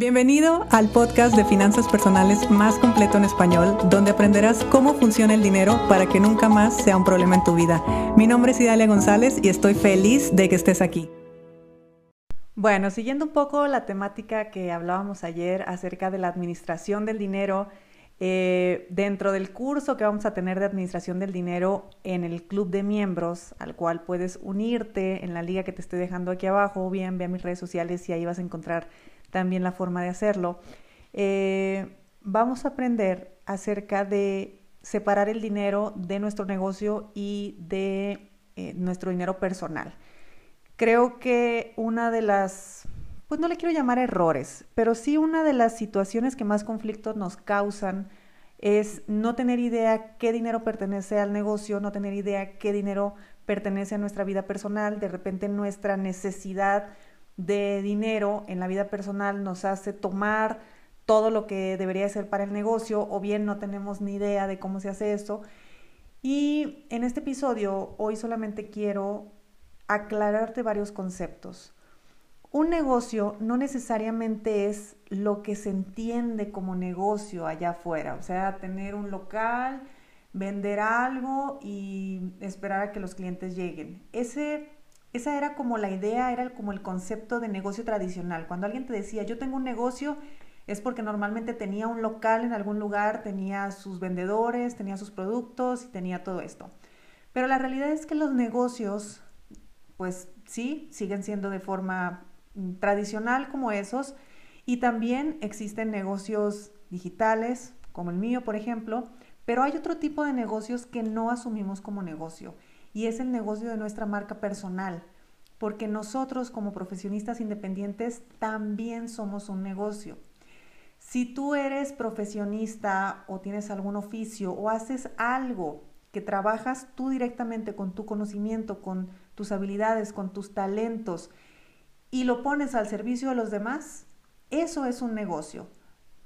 Bienvenido al podcast de finanzas personales más completo en español, donde aprenderás cómo funciona el dinero para que nunca más sea un problema en tu vida. Mi nombre es Idalia González y estoy feliz de que estés aquí. Bueno, siguiendo un poco la temática que hablábamos ayer acerca de la administración del dinero, eh, dentro del curso que vamos a tener de administración del dinero en el club de miembros, al cual puedes unirte en la liga que te estoy dejando aquí abajo, o bien ve a mis redes sociales y ahí vas a encontrar también la forma de hacerlo. Eh, vamos a aprender acerca de separar el dinero de nuestro negocio y de eh, nuestro dinero personal. Creo que una de las, pues no le quiero llamar errores, pero sí una de las situaciones que más conflictos nos causan es no tener idea qué dinero pertenece al negocio, no tener idea qué dinero pertenece a nuestra vida personal, de repente nuestra necesidad de dinero en la vida personal nos hace tomar todo lo que debería ser para el negocio o bien no tenemos ni idea de cómo se hace eso. Y en este episodio hoy solamente quiero aclararte varios conceptos. Un negocio no necesariamente es lo que se entiende como negocio allá afuera, o sea, tener un local, vender algo y esperar a que los clientes lleguen. Ese esa era como la idea, era como el concepto de negocio tradicional. Cuando alguien te decía, yo tengo un negocio, es porque normalmente tenía un local en algún lugar, tenía sus vendedores, tenía sus productos y tenía todo esto. Pero la realidad es que los negocios, pues sí, siguen siendo de forma mm, tradicional como esos. Y también existen negocios digitales, como el mío, por ejemplo, pero hay otro tipo de negocios que no asumimos como negocio y es el negocio de nuestra marca personal, porque nosotros como profesionistas independientes también somos un negocio. Si tú eres profesionista o tienes algún oficio o haces algo que trabajas tú directamente con tu conocimiento, con tus habilidades, con tus talentos y lo pones al servicio de los demás, eso es un negocio.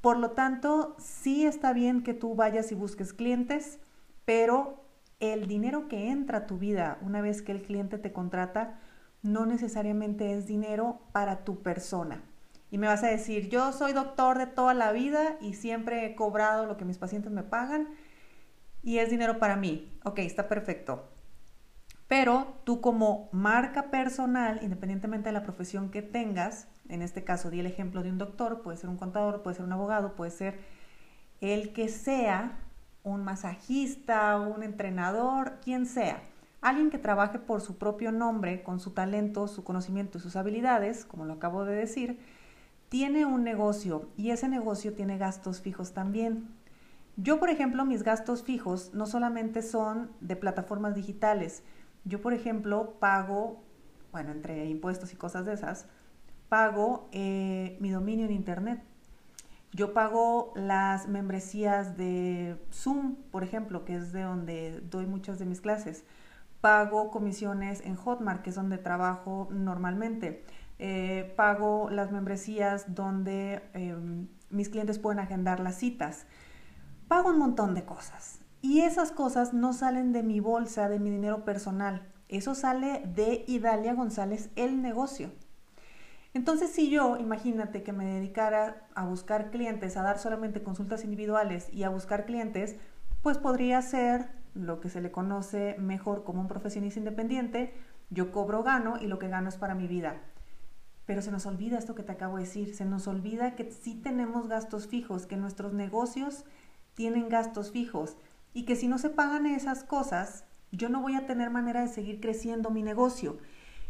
Por lo tanto, sí está bien que tú vayas y busques clientes, pero el dinero que entra a tu vida una vez que el cliente te contrata no necesariamente es dinero para tu persona. Y me vas a decir, yo soy doctor de toda la vida y siempre he cobrado lo que mis pacientes me pagan y es dinero para mí. Ok, está perfecto. Pero tú como marca personal, independientemente de la profesión que tengas, en este caso di el ejemplo de un doctor, puede ser un contador, puede ser un abogado, puede ser el que sea, un masajista, un entrenador, quien sea. Alguien que trabaje por su propio nombre, con su talento, su conocimiento y sus habilidades, como lo acabo de decir, tiene un negocio y ese negocio tiene gastos fijos también. Yo, por ejemplo, mis gastos fijos no solamente son de plataformas digitales. Yo, por ejemplo, pago, bueno, entre impuestos y cosas de esas, pago eh, mi dominio en Internet yo pago las membresías de Zoom, por ejemplo, que es de donde doy muchas de mis clases. Pago comisiones en Hotmart, que es donde trabajo normalmente. Eh, pago las membresías donde em, mis clientes pueden agendar las citas. Pago un montón de cosas. Y esas cosas no salen de mi bolsa, de mi dinero personal. Eso sale de Idalia González, el negocio. Entonces, si yo, imagínate que me dedicara a buscar clientes, a dar solamente consultas individuales y a buscar clientes, pues podría ser lo que se le conoce mejor como un profesionista independiente. Yo cobro, gano y lo que gano es para mi vida. Pero se nos olvida esto que te acabo de decir, se nos olvida que sí tenemos gastos fijos, que nuestros negocios tienen gastos fijos y que si no se pagan esas cosas, yo no voy a tener manera de seguir creciendo mi negocio.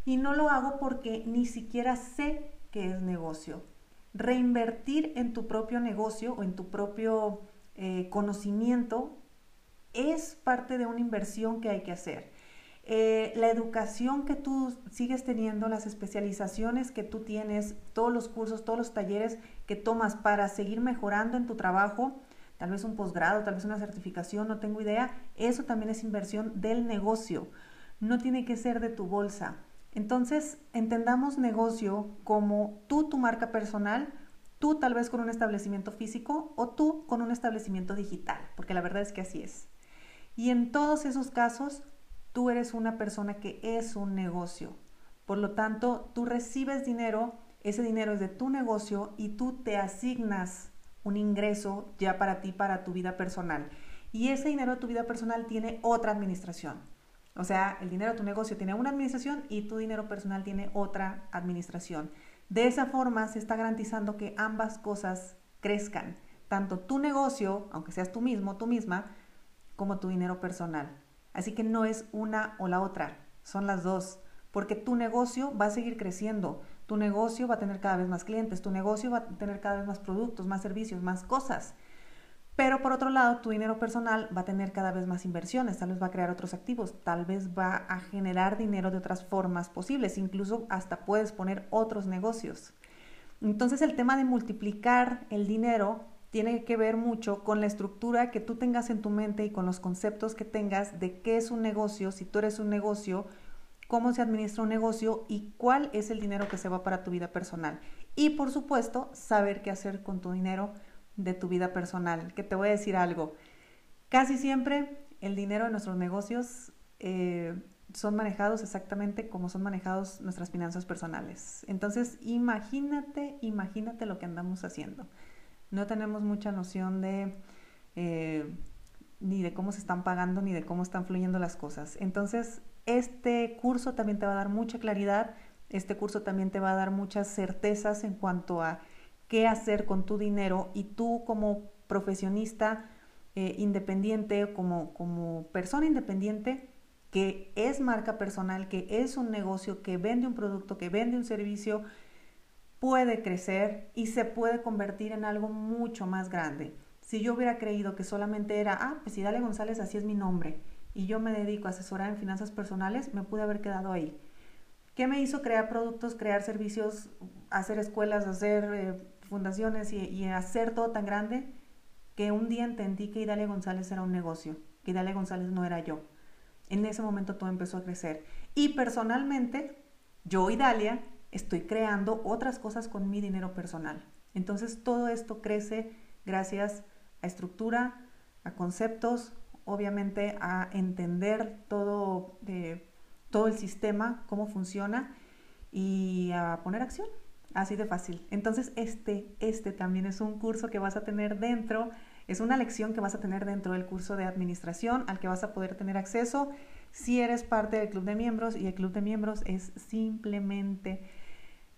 Y no lo hago porque ni siquiera sé qué es negocio. Reinvertir en tu propio negocio o en tu propio eh, conocimiento es parte de una inversión que hay que hacer. Eh, la educación que tú sigues teniendo, las especializaciones que tú tienes, todos los cursos, todos los talleres que tomas para seguir mejorando en tu trabajo, tal vez un posgrado, tal vez una certificación, no tengo idea, eso también es inversión del negocio. No tiene que ser de tu bolsa. Entonces, entendamos negocio como tú, tu marca personal, tú tal vez con un establecimiento físico o tú con un establecimiento digital, porque la verdad es que así es. Y en todos esos casos, tú eres una persona que es un negocio. Por lo tanto, tú recibes dinero ese dinero es de tu negocio y tú te asignas un ingreso ya para ti, para tu vida personal. Y ese dinero de tu vida personal tiene otra administración. O sea, el dinero de tu negocio tiene una administración y tu dinero personal tiene otra administración. De esa forma se está garantizando que ambas cosas crezcan, tanto tu negocio, aunque seas tú mismo, tú misma, como tu dinero personal. Así que no es una o la otra, son las dos, porque tu negocio va a seguir creciendo, tu negocio va a tener cada vez más clientes, tu negocio va a tener cada vez más productos, más servicios, más cosas. Pero por otro lado, tu dinero personal va a tener cada vez más inversiones, tal vez va a crear otros activos, tal vez va a generar dinero de otras formas posibles, incluso hasta puedes poner otros negocios. Entonces el tema de multiplicar el dinero tiene que ver mucho con la estructura que tú tengas en tu mente y con los conceptos que tengas de qué es un negocio, si tú eres un negocio, cómo se administra un negocio y cuál es el dinero que se va para tu vida personal. Y por supuesto, saber qué hacer con tu dinero de tu vida personal. Que te voy a decir algo. Casi siempre el dinero de nuestros negocios eh, son manejados exactamente como son manejados nuestras finanzas personales. Entonces, imagínate, imagínate lo que andamos haciendo. No tenemos mucha noción de eh, ni de cómo se están pagando ni de cómo están fluyendo las cosas. Entonces, este curso también te va a dar mucha claridad. Este curso también te va a dar muchas certezas en cuanto a qué hacer con tu dinero y tú como profesionista eh, independiente, como, como persona independiente, que es marca personal, que es un negocio, que vende un producto, que vende un servicio, puede crecer y se puede convertir en algo mucho más grande. Si yo hubiera creído que solamente era, ah, pues si Dale González así es mi nombre y yo me dedico a asesorar en finanzas personales, me pude haber quedado ahí. ¿Qué me hizo crear productos, crear servicios, hacer escuelas, hacer eh, fundaciones y, hacer todo tan grande que un día entendí que Idalia González era un negocio, que Idalia González no era yo. En ese momento todo empezó a crecer. Y personalmente, yo, Idalia, estoy creando otras cosas con mi dinero personal. Entonces todo esto crece gracias a estructura, a conceptos, obviamente a entender todo, eh, todo el sistema, cómo funciona y a poner acción. Así de fácil. Entonces, este, este también es un curso que vas a tener dentro, es una lección que vas a tener dentro del curso de administración al que vas a poder tener acceso si eres parte del club de miembros y el club de miembros es simplemente,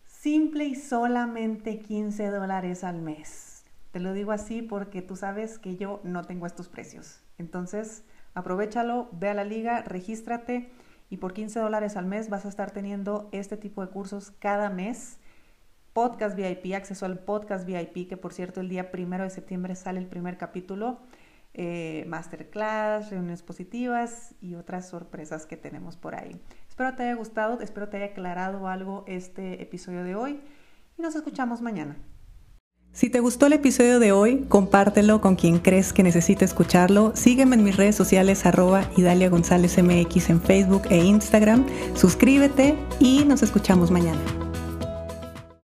simple y solamente 15 dólares al mes. Te lo digo así porque tú sabes que yo no tengo estos precios. Entonces, aprovechalo, ve a la liga, regístrate y por 15 dólares al mes vas a estar teniendo este tipo de cursos cada mes podcast VIP, acceso al podcast VIP, que por cierto el día primero de septiembre sale el primer capítulo, eh, masterclass, reuniones positivas y otras sorpresas que tenemos por ahí. Espero te haya gustado, espero te haya aclarado algo este episodio de hoy y nos escuchamos mañana. Si te gustó el episodio de hoy, compártelo con quien crees que necesite escucharlo. Sígueme en mis redes sociales arroba Idalia González MX en Facebook e Instagram. Suscríbete y nos escuchamos mañana.